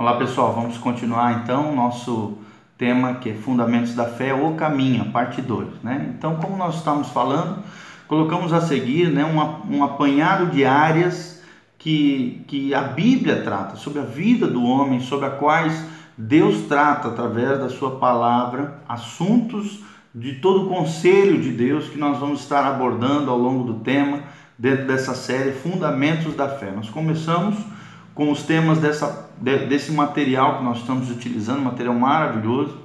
Olá pessoal, vamos continuar então nosso tema que é Fundamentos da Fé ou Caminho, parte 2. Né? Então, como nós estamos falando, colocamos a seguir né, um, um apanhado de áreas que, que a Bíblia trata, sobre a vida do homem, sobre as quais Deus trata através da sua palavra, assuntos de todo o conselho de Deus que nós vamos estar abordando ao longo do tema, dentro dessa série Fundamentos da Fé. Nós começamos com os temas dessa, desse material que nós estamos utilizando, material maravilhoso,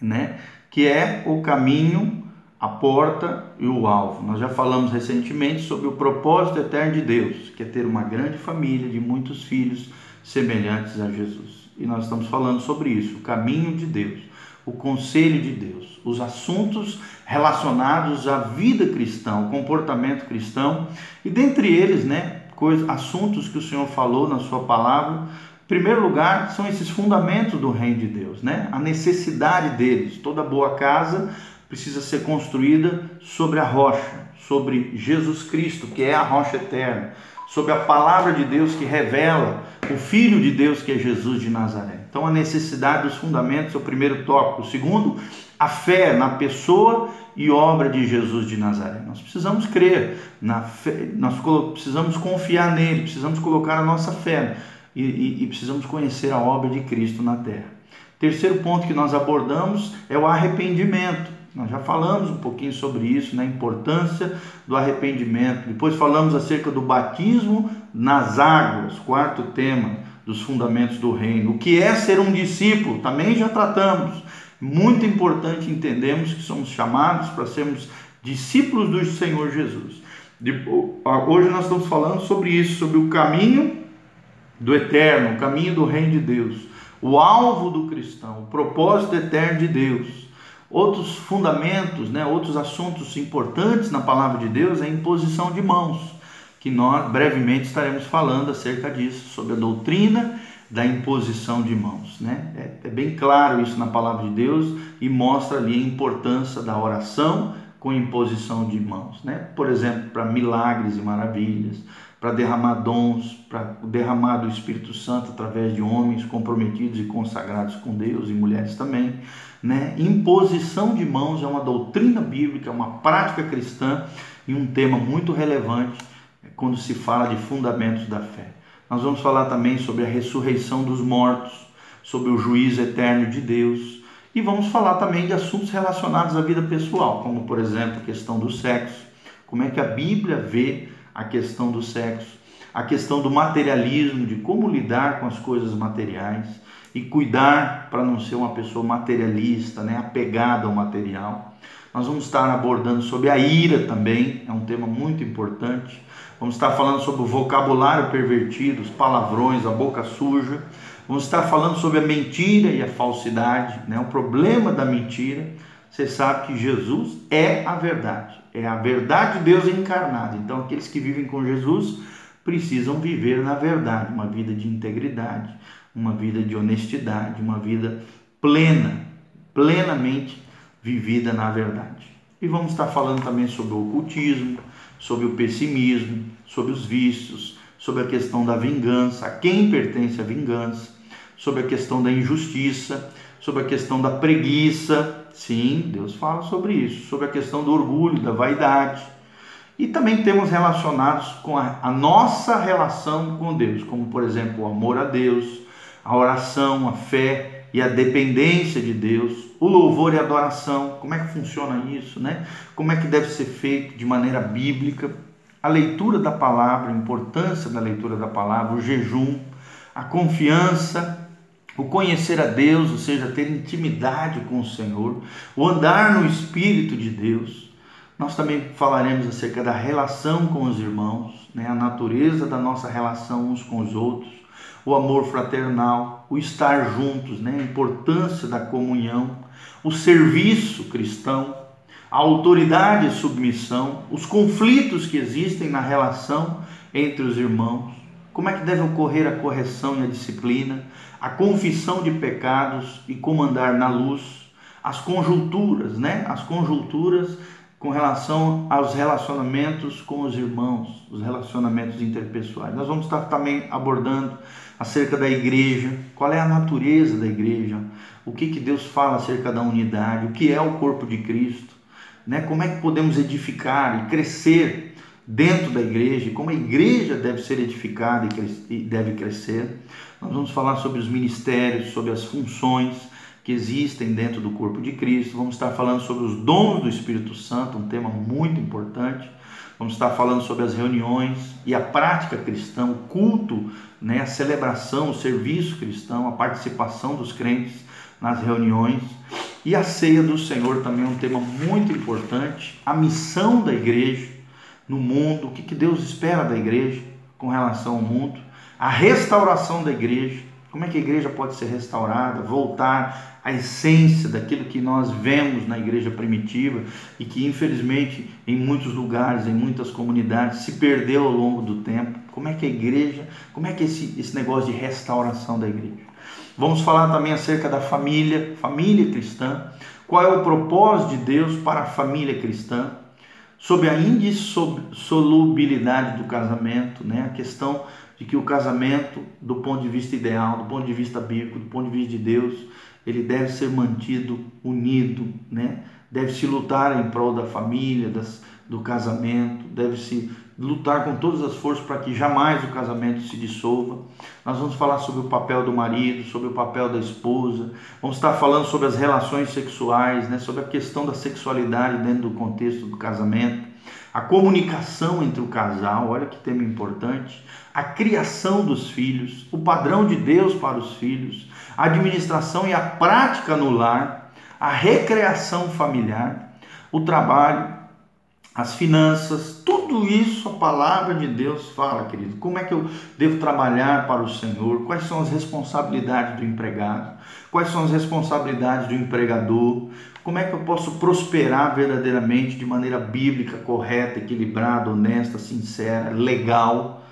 né? que é o caminho, a porta e o alvo. Nós já falamos recentemente sobre o propósito eterno de Deus, que é ter uma grande família de muitos filhos semelhantes a Jesus. E nós estamos falando sobre isso, o caminho de Deus, o conselho de Deus, os assuntos relacionados à vida cristã, ao comportamento cristão, e dentre eles, né, assuntos que o Senhor falou na sua palavra. Em primeiro lugar, são esses fundamentos do reino de Deus, né? A necessidade deles. Toda boa casa precisa ser construída sobre a rocha, sobre Jesus Cristo, que é a rocha eterna, sobre a palavra de Deus que revela o Filho de Deus, que é Jesus de Nazaré. Então, a necessidade dos fundamentos é o primeiro tópico. O segundo, a fé na pessoa e obra de Jesus de Nazaré. Nós precisamos crer na fé, nós precisamos confiar nele, precisamos colocar a nossa fé e, e, e precisamos conhecer a obra de Cristo na terra. Terceiro ponto que nós abordamos é o arrependimento. Nós já falamos um pouquinho sobre isso, na né? importância do arrependimento. Depois falamos acerca do batismo nas águas, quarto tema dos fundamentos do reino. O que é ser um discípulo? Também já tratamos. Muito importante entendermos que somos chamados para sermos discípulos do Senhor Jesus. Hoje nós estamos falando sobre isso, sobre o caminho do eterno, o caminho do reino de Deus, o alvo do cristão, o propósito eterno de Deus. Outros fundamentos, né, outros assuntos importantes na palavra de Deus é a imposição de mãos, que nós brevemente estaremos falando acerca disso, sobre a doutrina da imposição de mãos. Né? É, é, bem claro isso na palavra de Deus e mostra ali a importância da oração com imposição de mãos. Né? Por exemplo, para milagres e maravilhas, para derramar dons, para derramar do Espírito Santo através de homens comprometidos e consagrados com Deus e mulheres também. Né? Imposição de mãos é uma doutrina bíblica, é uma prática cristã e um tema muito relevante quando se fala de fundamentos da fé. Nós vamos falar também sobre a ressurreição dos mortos, sobre o juízo eterno de Deus e vamos falar também de assuntos relacionados à vida pessoal, como por exemplo a questão do sexo, como é que a Bíblia vê a questão do sexo, a questão do materialismo, de como lidar com as coisas materiais e cuidar para não ser uma pessoa materialista, né, apegada ao material. Nós vamos estar abordando sobre a ira também, é um tema muito importante. Vamos estar falando sobre o vocabulário pervertido, os palavrões, a boca suja. Vamos estar falando sobre a mentira e a falsidade, né? o problema da mentira. Você sabe que Jesus é a verdade, é a verdade de Deus encarnada. Então, aqueles que vivem com Jesus precisam viver na verdade, uma vida de integridade, uma vida de honestidade, uma vida plena, plenamente vivida na verdade. E vamos estar falando também sobre o ocultismo, sobre o pessimismo, sobre os vícios, sobre a questão da vingança, a quem pertence a vingança, sobre a questão da injustiça, sobre a questão da preguiça. Sim, Deus fala sobre isso, sobre a questão do orgulho, da vaidade. E também temos relacionados com a, a nossa relação com Deus, como por exemplo o amor a Deus, a oração, a fé e a dependência de Deus, o louvor e a adoração, como é que funciona isso, né? Como é que deve ser feito de maneira bíblica, a leitura da palavra, a importância da leitura da palavra, o jejum, a confiança, o conhecer a Deus, ou seja, ter intimidade com o Senhor, o andar no Espírito de Deus. Nós também falaremos acerca da relação com os irmãos, né? a natureza da nossa relação uns com os outros, o amor fraternal, o estar juntos, né? a importância da comunhão, o serviço cristão, a autoridade e submissão, os conflitos que existem na relação entre os irmãos, como é que deve ocorrer a correção e a disciplina, a confissão de pecados e como andar na luz, as conjunturas, né? As conjunturas com relação aos relacionamentos com os irmãos, os relacionamentos interpessoais. Nós vamos estar também abordando acerca da igreja, qual é a natureza da igreja, o que, que Deus fala acerca da unidade, o que é o corpo de Cristo, né? como é que podemos edificar e crescer dentro da igreja, como a igreja deve ser edificada e deve crescer. Nós vamos falar sobre os ministérios, sobre as funções que existem dentro do corpo de Cristo. Vamos estar falando sobre os dons do Espírito Santo, um tema muito importante. Vamos estar falando sobre as reuniões e a prática cristã, o culto, né, a celebração, o serviço cristão, a participação dos crentes nas reuniões. E a ceia do Senhor também é um tema muito importante. A missão da igreja no mundo, o que Deus espera da igreja com relação ao mundo. A restauração da igreja, como é que a igreja pode ser restaurada, voltar à essência daquilo que nós vemos na igreja primitiva e que infelizmente em muitos lugares, em muitas comunidades se perdeu ao longo do tempo. Como é que a igreja, como é que esse, esse negócio de restauração da igreja? Vamos falar também acerca da família, família cristã. Qual é o propósito de Deus para a família cristã? Sobre a indissolubilidade do casamento, né? a questão de que o casamento, do ponto de vista ideal, do ponto de vista bíblico, do ponto de vista de Deus, ele deve ser mantido unido, né? deve se lutar em prol da família, das, do casamento, deve se lutar com todas as forças para que jamais o casamento se dissolva. Nós vamos falar sobre o papel do marido, sobre o papel da esposa, vamos estar falando sobre as relações sexuais, né? sobre a questão da sexualidade dentro do contexto do casamento, a comunicação entre o casal, olha que tema importante, a criação dos filhos, o padrão de Deus para os filhos, a administração e a prática no lar, a recreação familiar, o trabalho, as finanças, tudo isso a palavra de Deus fala, querido. Como é que eu devo trabalhar para o Senhor? Quais são as responsabilidades do empregado? Quais são as responsabilidades do empregador? Como é que eu posso prosperar verdadeiramente de maneira bíblica, correta, equilibrada, honesta, sincera, legal,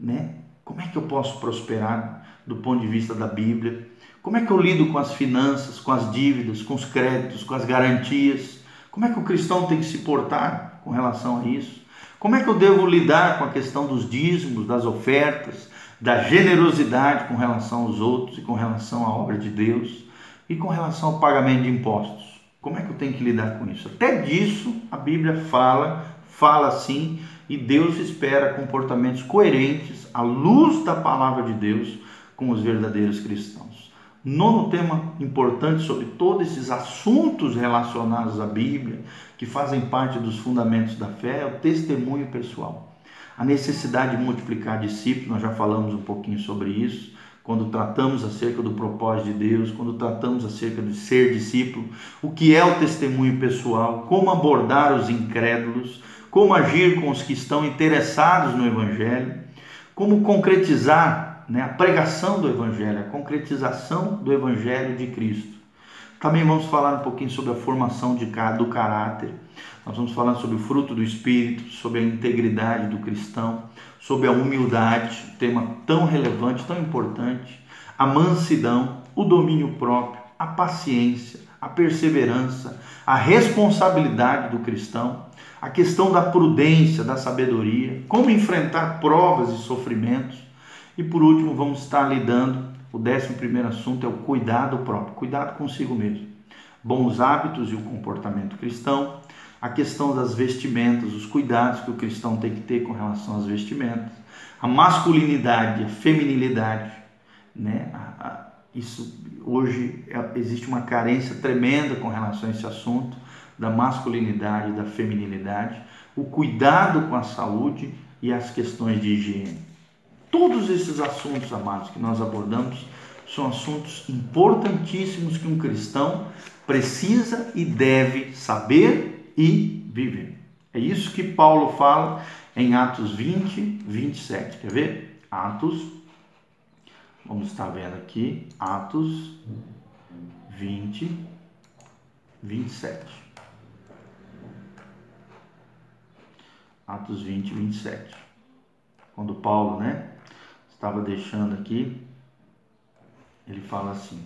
né? Como é que eu posso prosperar do ponto de vista da Bíblia? Como é que eu lido com as finanças, com as dívidas, com os créditos, com as garantias? Como é que o cristão tem que se portar? com relação a isso? Como é que eu devo lidar com a questão dos dízimos, das ofertas, da generosidade com relação aos outros e com relação à obra de Deus e com relação ao pagamento de impostos? Como é que eu tenho que lidar com isso? Até disso a Bíblia fala, fala assim, e Deus espera comportamentos coerentes à luz da palavra de Deus com os verdadeiros cristãos. Nono tema importante sobre todos esses assuntos relacionados à Bíblia, que fazem parte dos fundamentos da fé, é o testemunho pessoal. A necessidade de multiplicar discípulos, nós já falamos um pouquinho sobre isso, quando tratamos acerca do propósito de Deus, quando tratamos acerca de ser discípulo, o que é o testemunho pessoal, como abordar os incrédulos, como agir com os que estão interessados no Evangelho, como concretizar né, a pregação do Evangelho, a concretização do Evangelho de Cristo. Também vamos falar um pouquinho sobre a formação de, do caráter. Nós vamos falar sobre o fruto do Espírito, sobre a integridade do cristão, sobre a humildade, tema tão relevante, tão importante, a mansidão, o domínio próprio, a paciência, a perseverança, a responsabilidade do cristão, a questão da prudência, da sabedoria, como enfrentar provas e sofrimentos, e por último, vamos estar lidando, o décimo primeiro assunto é o cuidado próprio, cuidado consigo mesmo. Bons hábitos e o comportamento cristão, a questão das vestimentas, os cuidados que o cristão tem que ter com relação às vestimentas, a masculinidade, a feminilidade, né? Isso hoje é, existe uma carência tremenda com relação a esse assunto da masculinidade e da feminilidade, o cuidado com a saúde e as questões de higiene. Todos esses assuntos, amados, que nós abordamos, são assuntos importantíssimos que um cristão precisa e deve saber e viver. É isso que Paulo fala em Atos 20, 27. Quer ver? Atos, vamos estar vendo aqui, Atos 20, 27. Atos 20, 27. Quando Paulo, né, estava deixando aqui, ele fala assim.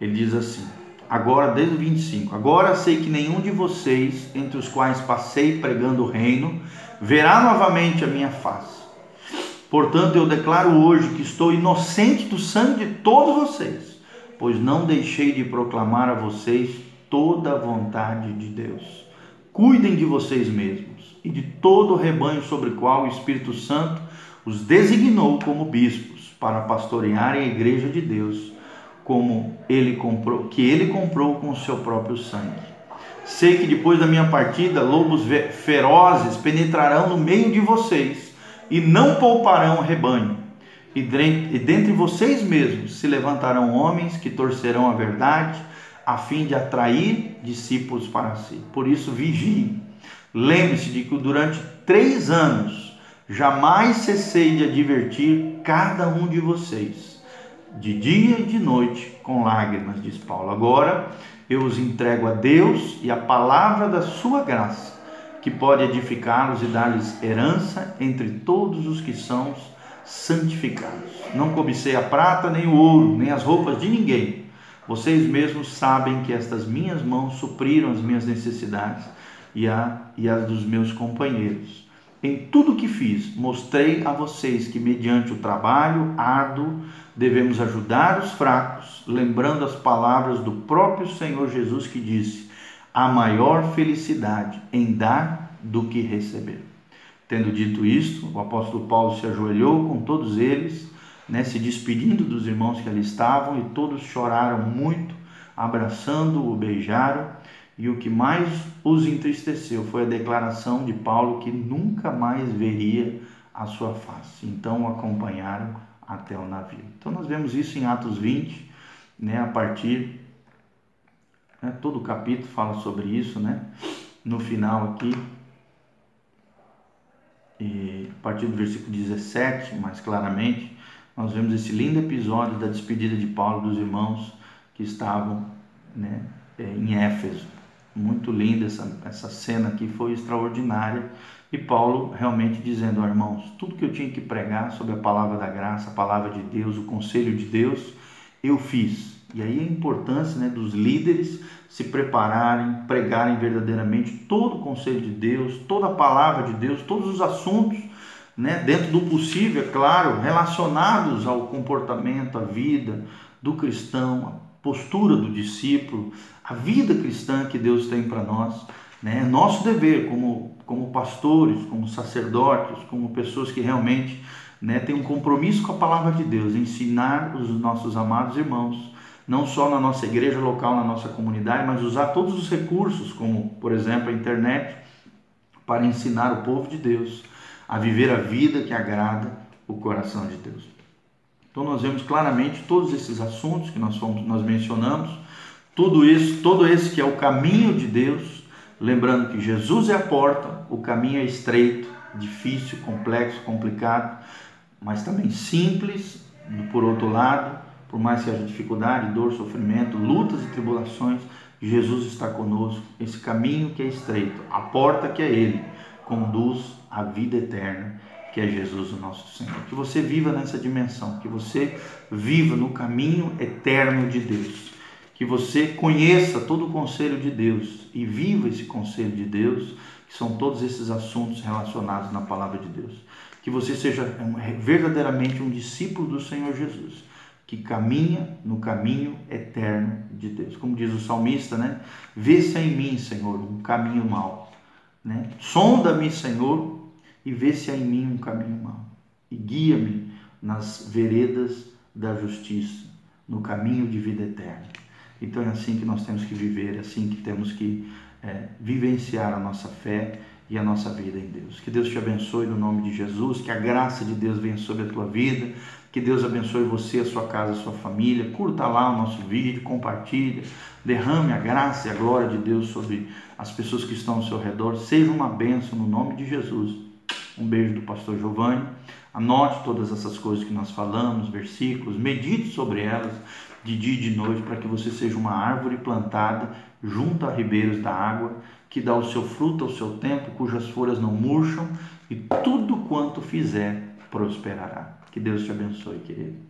Ele diz assim: agora desde o 25. Agora sei que nenhum de vocês, entre os quais passei pregando o reino, verá novamente a minha face. Portanto, eu declaro hoje que estou inocente do sangue de todos vocês, pois não deixei de proclamar a vocês toda a vontade de Deus. Cuidem de vocês mesmos e de todo o rebanho sobre o qual o Espírito Santo os designou como bispos para pastorearem a igreja de Deus, como ele comprou, que ele comprou com o seu próprio sangue. Sei que depois da minha partida, lobos ferozes penetrarão no meio de vocês e não pouparão o rebanho. E dentre vocês mesmos se levantarão homens que torcerão a verdade, a fim de atrair discípulos para si. Por isso, vigie. Lembre-se de que durante três anos jamais cessei de advertir cada um de vocês, de dia e de noite, com lágrimas, diz Paulo. Agora eu os entrego a Deus e a palavra da sua graça, que pode edificá-los e dar-lhes herança entre todos os que são santificados. Não cobicei a prata, nem o ouro, nem as roupas de ninguém vocês mesmos sabem que estas minhas mãos supriram as minhas necessidades e, a, e as dos meus companheiros. Em tudo que fiz, mostrei a vocês que, mediante o trabalho árduo, devemos ajudar os fracos, lembrando as palavras do próprio Senhor Jesus que disse: há maior felicidade em dar do que receber. Tendo dito isto, o apóstolo Paulo se ajoelhou com todos eles né, se despedindo dos irmãos que ali estavam, e todos choraram muito, abraçando-o, beijaram, e o que mais os entristeceu foi a declaração de Paulo que nunca mais veria a sua face. Então o acompanharam até o navio. Então nós vemos isso em Atos 20, né, a partir né, todo o capítulo fala sobre isso, né? No final aqui, e a partir do versículo 17, mais claramente, nós vemos esse lindo episódio da despedida de Paulo dos irmãos que estavam né, é, em Éfeso. Muito linda essa, essa cena aqui, foi extraordinária. E Paulo realmente dizendo, oh, irmãos, tudo que eu tinha que pregar sobre a palavra da graça, a palavra de Deus, o conselho de Deus, eu fiz. E aí a importância né, dos líderes se prepararem, pregarem verdadeiramente todo o conselho de Deus, toda a palavra de Deus, todos os assuntos né, dentro do possível, é claro, relacionados ao comportamento, à vida do cristão, postura do discípulo, a vida cristã que Deus tem para nós. Né? É nosso dever como, como pastores, como sacerdotes, como pessoas que realmente né, têm um compromisso com a palavra de Deus, ensinar os nossos amados irmãos, não só na nossa igreja local, na nossa comunidade, mas usar todos os recursos, como por exemplo a internet, para ensinar o povo de Deus a viver a vida que agrada o coração de Deus. Então nós vemos claramente todos esses assuntos que nós, fomos, nós mencionamos, tudo isso, todo esse que é o caminho de Deus, lembrando que Jesus é a porta, o caminho é estreito, difícil, complexo, complicado, mas também simples, por outro lado, por mais que haja dificuldade, dor, sofrimento, lutas e tribulações, Jesus está conosco. Esse caminho que é estreito, a porta que é Ele, conduz à vida eterna, que é Jesus, o nosso Senhor. Que você viva nessa dimensão, que você viva no caminho eterno de Deus. Que você conheça todo o conselho de Deus e viva esse conselho de Deus, que são todos esses assuntos relacionados na palavra de Deus. Que você seja verdadeiramente um discípulo do Senhor Jesus, que caminha no caminho eterno de Deus. Como diz o salmista, né? Vê-se em mim, Senhor, um caminho mau. Né? Sonda-me, Senhor, e vê se há em mim um caminho mau. E guia-me nas veredas da justiça, no caminho de vida eterna. Então é assim que nós temos que viver, é assim que temos que é, vivenciar a nossa fé e a nossa vida em Deus. Que Deus te abençoe no nome de Jesus, que a graça de Deus venha sobre a tua vida, que Deus abençoe você, a sua casa, a sua família. Curta lá o nosso vídeo, compartilha, derrame a graça e a glória de Deus sobre as pessoas que estão ao seu redor. Seja uma bênção no nome de Jesus. Um beijo do pastor Giovanni. Anote todas essas coisas que nós falamos, versículos, medite sobre elas de dia e de noite para que você seja uma árvore plantada junto a ribeiros da água, que dá o seu fruto ao seu tempo, cujas folhas não murcham e tudo quanto fizer prosperará. Que Deus te abençoe, querido.